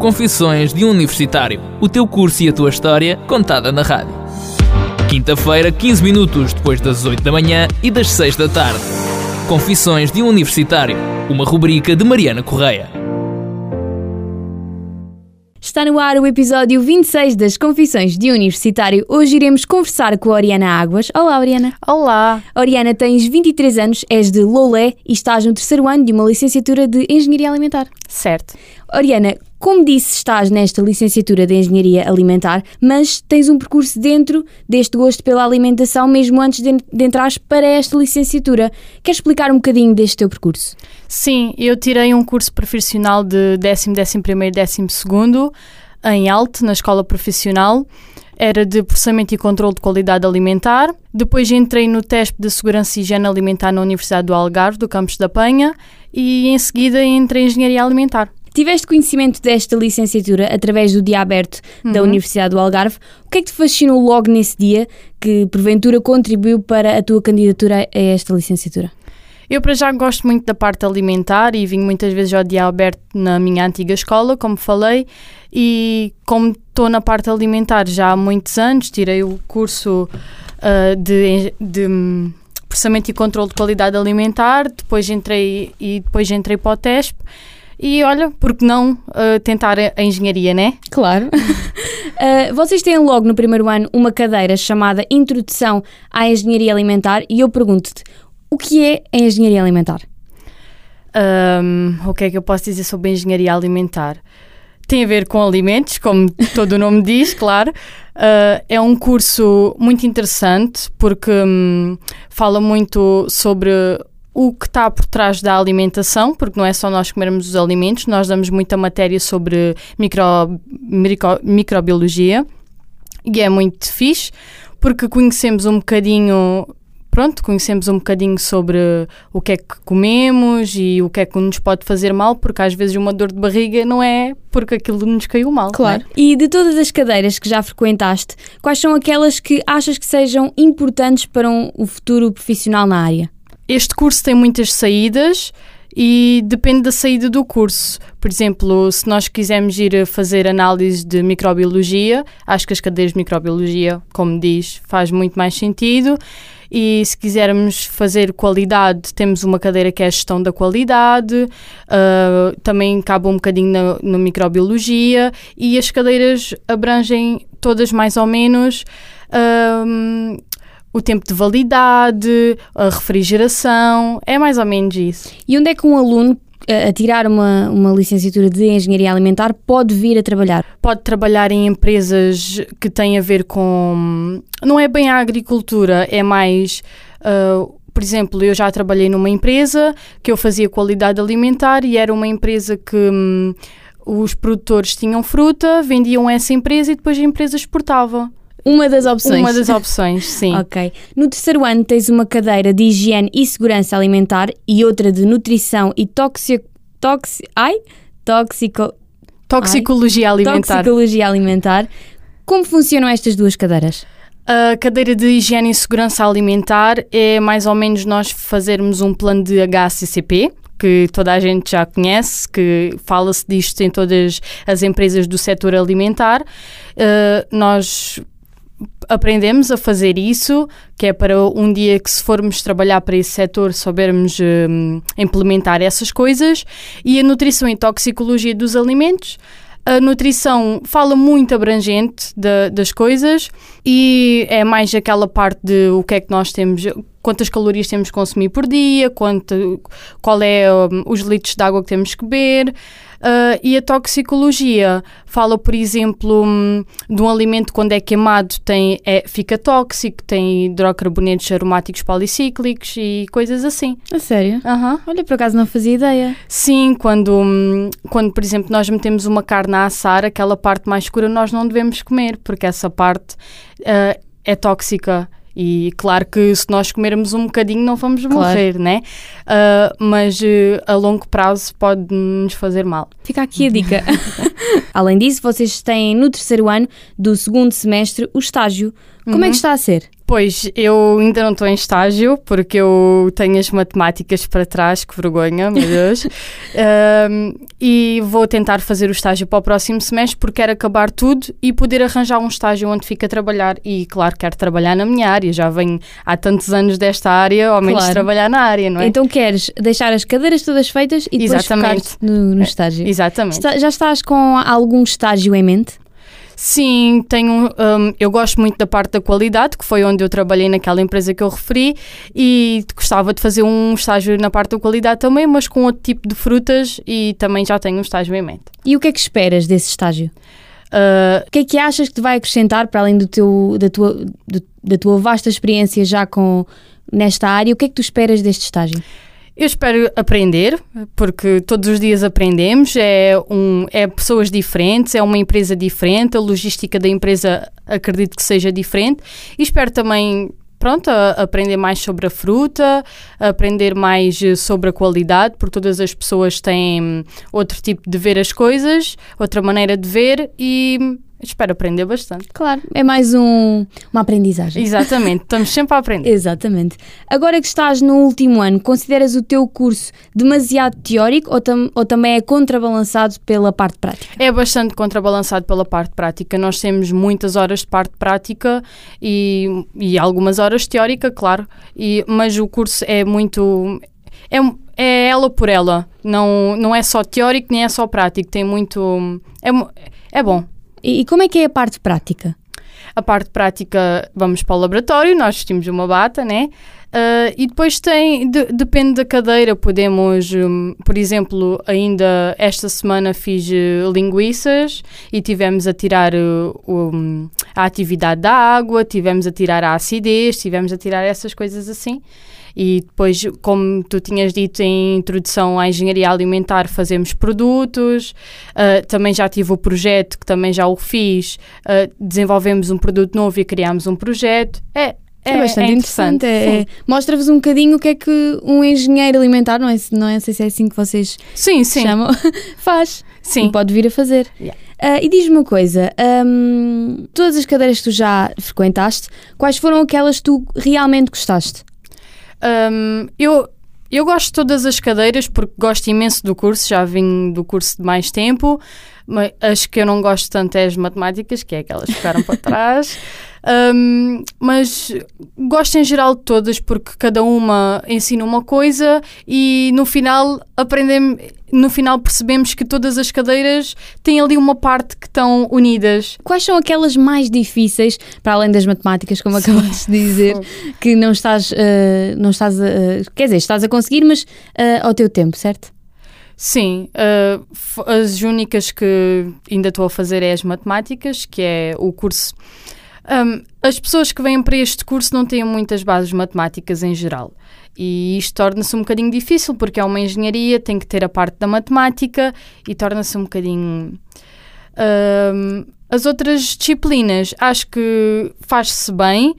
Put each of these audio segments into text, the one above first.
Confissões de um Universitário. O teu curso e a tua história contada na rádio. Quinta-feira, 15 minutos depois das 8 da manhã e das 6 da tarde. Confissões de um Universitário. Uma rubrica de Mariana Correia. Está no ar o episódio 26 das Confissões de Universitário. Hoje iremos conversar com a Oriana Águas. Olá, Oriana. Olá! Oriana, tens 23 anos, és de Lolé e estás no terceiro ano de uma licenciatura de Engenharia Alimentar. Certo. Oriana, como disse, estás nesta licenciatura de Engenharia Alimentar, mas tens um percurso dentro deste gosto pela alimentação mesmo antes de, de entrares para esta licenciatura. Queres explicar um bocadinho deste teu percurso? Sim, eu tirei um curso profissional de décimo, décimo primeiro, décimo segundo em Alte, na escola profissional. Era de processamento e controle de qualidade alimentar. Depois entrei no TESP de Segurança e Higiene Alimentar na Universidade do Algarve, do campus da Penha. E em seguida entrei em Engenharia Alimentar. Tiveste conhecimento desta licenciatura através do dia aberto da Universidade do Algarve. O que é que te fascinou logo nesse dia que, porventura, contribuiu para a tua candidatura a esta licenciatura? Eu, para já, gosto muito da parte alimentar e vim muitas vezes ao dia aberto na minha antiga escola, como falei, e como estou na parte alimentar já há muitos anos, tirei o curso uh, de, de hum, processamento e controle de qualidade alimentar, depois entrei e depois entrei para o TESP. E olha, por que não uh, tentar a, engenharia, né? Claro. Uh, vocês têm logo no primeiro ano uma cadeira chamada Introdução à Engenharia Alimentar e eu pergunto-te, o que é a Engenharia Alimentar? Um, o que é que eu posso dizer sobre a engenharia alimentar? Tem a ver com alimentos, como todo o nome diz, claro. Uh, é um curso muito interessante porque hum, fala muito sobre o que está por trás da alimentação, porque não é só nós comermos os alimentos, nós damos muita matéria sobre micro, micro, microbiologia e é muito fixe porque conhecemos um bocadinho pronto, conhecemos um bocadinho sobre o que é que comemos e o que é que nos pode fazer mal, porque às vezes uma dor de barriga não é porque aquilo nos caiu mal. Claro. não é? E de todas as cadeiras que já frequentaste, quais são aquelas que achas que sejam importantes para um, o futuro profissional na área? Este curso tem muitas saídas e depende da saída do curso. Por exemplo, se nós quisermos ir fazer análise de microbiologia, acho que as cadeiras de microbiologia, como diz, faz muito mais sentido. E se quisermos fazer qualidade, temos uma cadeira que é a gestão da qualidade, uh, também cabe um bocadinho na, na microbiologia, e as cadeiras abrangem todas mais ou menos. um, o tempo de validade, a refrigeração, é mais ou menos isso. E onde é que um aluno a a tirar uma, uma licenciatura de Engenharia Alimentar pode vir a trabalhar? Pode trabalhar em empresas que têm a ver com. Não é bem a agricultura, é mais. ah, por exemplo, eu já trabalhei numa empresa que eu fazia qualidade alimentar e era uma empresa que hum, os produtores tinham fruta, vendiam essa empresa e depois a empresa exportava. Uma das opções. Uma das opções, sim. Ok. No terceiro ano tens uma cadeira de Higiene e Segurança Alimentar e outra de Nutrição e Toxi... Toxi... Ai? Toxico... Toxicologia alimentar. Toxicologia Alimentar. Como funcionam estas duas cadeiras? A cadeira de higiene e segurança alimentar é mais ou menos nós fazermos um plano de HACCP, que toda a gente já conhece, que fala-se disto em todas as empresas do setor alimentar. Uh, nós aprendemos a fazer isso, que é para um dia que se formos trabalhar para esse setor soubermos hum, implementar essas coisas. E a nutrição e toxicologia dos alimentos. A nutrição fala muito abrangente da- das coisas e é mais aquela parte de o que é que nós temos, quantas calorias temos que consumir por dia, quanto, qual é hum, os litros de água que temos que beber. Ah, e a toxicologia fala, por exemplo, hum, de um alimento quando é queimado tem, é, fica tóxico, tem hidrocarbonetos aromáticos policíclicos e coisas assim. A sério? Aham. Olha, por acaso não fazia ideia. Sim, quando, hum, quando, por exemplo, nós metemos uma carne a assar, aquela parte mais escura nós não devemos comer, porque essa parte ah, é tóxica. E claro que se nós comermos um bocadinho não vamos Claro. morrer, né? Ah, mas eh, a longo prazo pode nos fazer mal. Fica aqui a dica. Além disso, vocês têm no terceiro ano do segundo semestre o estágio. Como é que está a ser? Pois, eu ainda não estou em estágio, porque eu tenho as matemáticas para trás, que vergonha, meu Deus. um, e vou tentar fazer o estágio para o próximo semestre, porque quero acabar tudo e poder arranjar um estágio onde fica a trabalhar. E, claro, quero trabalhar na minha área, já venho há tantos anos desta área, ao menos Claro. trabalhar na área, não é? Então queres deixar as cadeiras todas feitas e depois Exatamente. no, no estágio. Exatamente. Está- já estás com algum estágio em mente? Sim, tenho, hum, eu gosto muito da parte da qualidade, que foi onde eu trabalhei naquela empresa que eu referi, e gostava de fazer um estágio na parte da qualidade também, mas com outro tipo de frutas e também já tenho um estágio em mente. E o que é que esperas desse estágio? Uh, O que é que achas que te vai acrescentar para além do teu, da, tua, do- da tua vasta experiência já com, nesta área? O que é que tu esperas deste estágio? Eu espero aprender, porque todos os dias aprendemos, é, um, é pessoas diferentes, é uma empresa diferente, a logística da empresa acredito que seja diferente, e espero também. Pronto, aprender mais sobre a fruta, aprender mais sobre a qualidade, porque todas as pessoas têm outro tipo de ver as coisas, outra maneira de ver e espero aprender bastante. Claro, é mais um, uma aprendizagem. Exatamente, estamos sempre a aprender. Exatamente. Agora que estás no último ano, consideras o teu curso demasiado teórico ou, tam- ou também é contrabalançado pela parte prática? É bastante contrabalançado pela parte prática. Nós temos muitas horas de parte prática e, e algumas horas teórica, claro, e, mas o curso é muito. É, é ela por ela. Não, não é só teórico nem é só prático. Tem muito. É, é bom. E, e como é que é a parte prática? A parte prática, vamos para o laboratório, nós vestimos uma bata, né? Ah, e depois tem, de- depende da cadeira, podemos, hum, por exemplo, ainda esta semana fiz eh, linguiças e tivemos a tirar eh, o- a atividade da água, tivemos a tirar a acidez, tivemos a tirar essas coisas assim. E depois, como tu tinhas dito em introdução à engenharia alimentar, fazemos produtos. Ah, também já tive o projeto, que também já o fiz. Ah, desenvolvemos um produto novo e criámos um projeto. É, é, bastante é interessante. interessante. É- é- Mostra-vos um bocadinho o que é que um engenheiro alimentar, não é, não é sei se é assim que vocês Sim, sim. chamam, faz. sim. E pode vir a fazer. Yeah. Ah, e diz-me uma coisa: hum, todas as cadeiras que tu já frequentaste, quais foram aquelas que tu realmente gostaste? Hum, eu, eu gosto de todas as cadeiras porque gosto imenso do curso, já vim do curso de mais tempo, mas as que eu não gosto tanto é as matemáticas, que é aquelas que ficaram para trás. Hum, mas gosto em geral de todas porque cada uma ensina uma coisa e no final aprendemos, no final percebemos que todas as cadeiras têm ali uma parte que estão unidas. Quais são aquelas mais difíceis, para além das matemáticas, como acabaste de dizer, que não estás, ah, não estás a, quer dizer, estás a conseguir, mas ah, ao teu tempo, certo? Sim, uh, as únicas que ainda estou a fazer é as matemáticas, que é o curso. Um, as pessoas que vêm para este curso não têm muitas bases matemáticas em geral. E isto torna-se um bocadinho difícil, porque é uma engenharia, tem que ter a parte da matemática e torna-se um bocadinho. um, as outras disciplinas, acho que faz-se bem,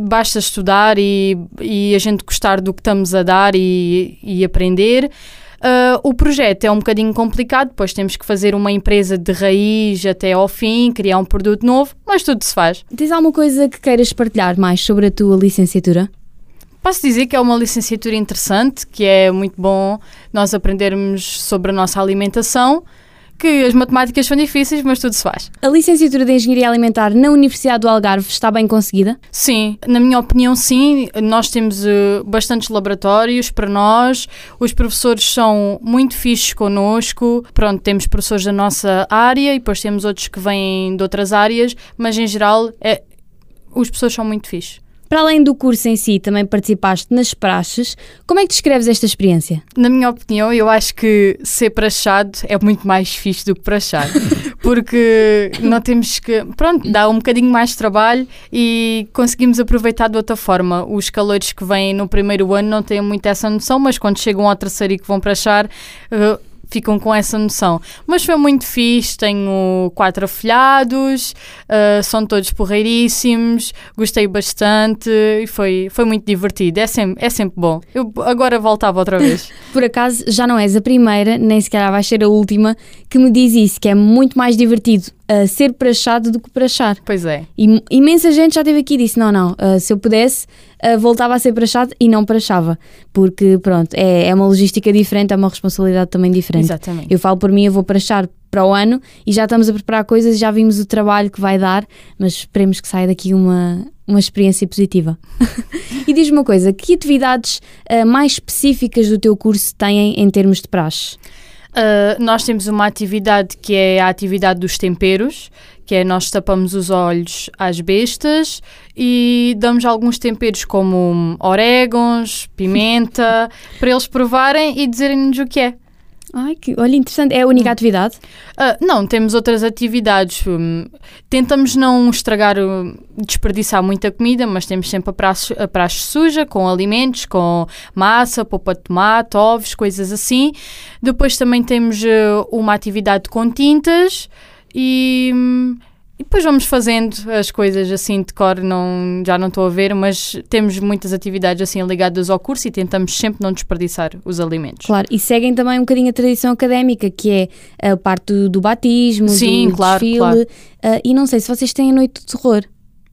basta estudar e, e a gente gostar do que estamos a dar e, e aprender. Ah, o projeto é um bocadinho complicado, depois temos que fazer uma empresa de raiz até ao fim, criar um produto novo, mas tudo se faz. Tens alguma coisa que queiras partilhar mais sobre a tua licenciatura? Posso dizer que é uma licenciatura interessante, que é muito bom nós aprendermos sobre a nossa alimentação, que as matemáticas são difíceis, mas tudo se faz. A licenciatura de Engenharia Alimentar na Universidade do Algarve está bem conseguida? Sim, na minha opinião, sim. Nós temos eh, bastantes laboratórios para nós, os professores são muito fixos connosco. Pronto, temos professores da nossa área e depois temos outros que vêm de outras áreas, mas em geral, é, os professores são muito fixos. Para além do curso em si, também participaste nas praxes. Como é que descreves esta experiência? Na minha opinião, eu acho que ser prachado é muito mais fixe do que prachado. Porque não temos que. Pronto, dá um bocadinho mais de trabalho e conseguimos aproveitar de outra forma. Os calores que vêm no primeiro ano não têm muito essa noção, mas quando chegam ao terceiro e que vão prachar. eh, ficam com essa noção. Mas foi muito fixe, tenho quatro afilhados, eh, são todos porreiríssimos, gostei bastante e foi, foi muito divertido. É sempre, é sempre bom. Eu agora voltava outra vez. Por acaso, já não és a primeira, nem sequer vais ser a última, que me diz isso, que é muito mais divertido uh, ser prachado do que prachar. Pois é. E imensa gente já esteve aqui e disse: não, não, uh, se eu pudesse, uh, voltava a ser prachado e não prachava. Porque, pronto, é, é uma logística diferente, é uma responsabilidade também diferente. Exatamente. Eu falo por mim, eu vou prachar para o ano e já estamos a preparar coisas, já vimos o trabalho que vai dar, mas esperemos que saia daqui uma, uma experiência positiva. e diz-me uma coisa: que atividades uh, mais específicas do teu curso têm em termos de praxe? Uh, nós temos uma atividade que é a atividade dos temperos, que é nós tapamos os olhos às bestas e damos alguns temperos como orégãos, pimenta, para eles provarem e dizerem-nos o que é. Ai, que, olha, interessante. É a única hum. atividade? Uh, não, temos outras atividades. Um, tentamos não estragar, um, desperdiçar muita comida, mas temos sempre a praxe, a praxe suja, com alimentos, com massa, polpa de tomate, ovos, coisas assim. Depois também temos uh, uma atividade com tintas e. E depois vamos fazendo as coisas assim de cor, não, já não estou a ver, mas temos muitas atividades assim ligadas ao curso e tentamos sempre não desperdiçar os alimentos. Claro, e seguem também um bocadinho a tradição académica, que é a parte do, do batismo, Sim, do claro, desfile. Claro. Uh, e não sei se vocês têm a noite do terror.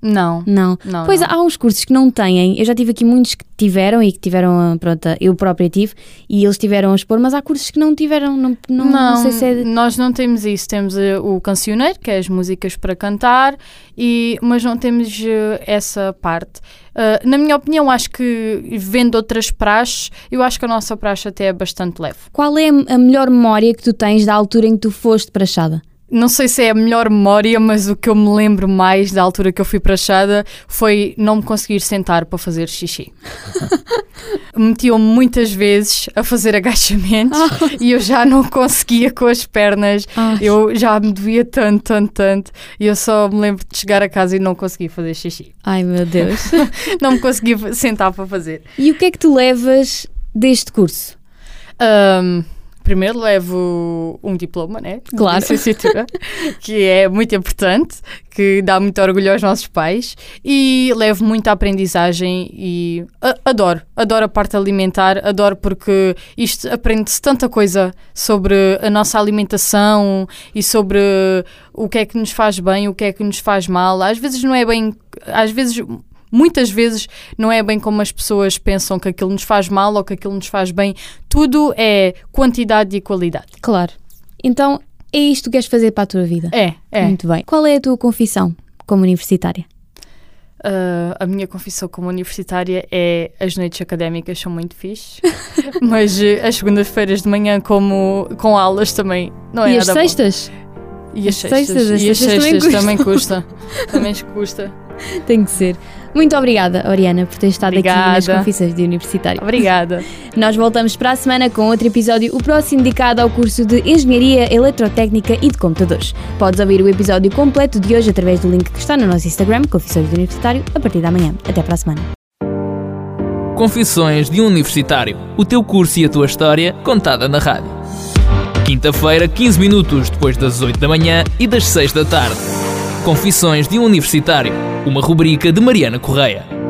Não. Não. não pois não. há uns cursos que não têm. Eu já tive aqui muitos que tiveram e que tiveram, pronto, eu própria tive e eles tiveram a expor, mas há cursos que não tiveram. Não, não, não, não sei se é. Nós não temos isso. Temos uh, o cancioneiro, que é as músicas para cantar, e, mas não temos essa parte. Uh, na minha opinião, acho que vendo outras praxes, eu acho que a nossa praxe até é bastante leve. Qual é a melhor memória que tu tens da altura em que tu foste prachada? Não sei se é a melhor memória, mas o que eu me lembro mais da altura que eu fui para a Chada foi não me conseguir sentar para fazer xixi. Metiam-me muitas vezes a fazer agachamentos ah. e eu já não conseguia com as pernas. Ai. Eu já me doía tanto, tanto, tanto. E eu só me lembro de chegar a casa e não conseguir fazer xixi. Ai meu Deus. não me conseguia sentar para fazer. E o que é que tu levas deste curso? Um, primeiro levo um diploma, né? Claro. De licenciatura, que é muito importante, que dá muito orgulho aos nossos pais e levo muita aprendizagem e adoro, adoro a parte alimentar, adoro porque isto aprende-se tanta coisa sobre a nossa alimentação e sobre o que é que nos faz bem, o que é que nos faz mal. Às vezes não é bem, às vezes muitas vezes não é bem como as pessoas pensam que aquilo nos faz mal ou que aquilo nos faz bem. Tudo é quantidade e qualidade. Claro. Então é isto que queres fazer para a tua vida? É, é. Muito bem. Qual é a tua confissão como universitária? Uh, a minha confissão como universitária é as noites académicas são muito fixe, mas uh, as segundas-feiras de manhã como, com aulas também não é e nada as sextas? Bom. E as sextas? sextas e as sextas, sextas também custa. também custa. Tem que ser. Muito obrigada, Oriana, por ter estado obrigada. aqui nas Confissões de Universitário. Obrigada. Nós voltamos para a semana com outro episódio, o próximo dedicado ao curso de Engenharia Eletrotécnica e de Computadores. Podes ouvir o episódio completo de hoje através do link que está no nosso Instagram, Confissões de Universitário, a partir da manhã. Até para a semana. Confissões de um Universitário. O teu curso e a tua história contada na rádio. Quinta-feira, 15 minutos depois das 8 da manhã e das 6 da tarde. Confissões de um Universitário uma rubrica de Mariana Correia.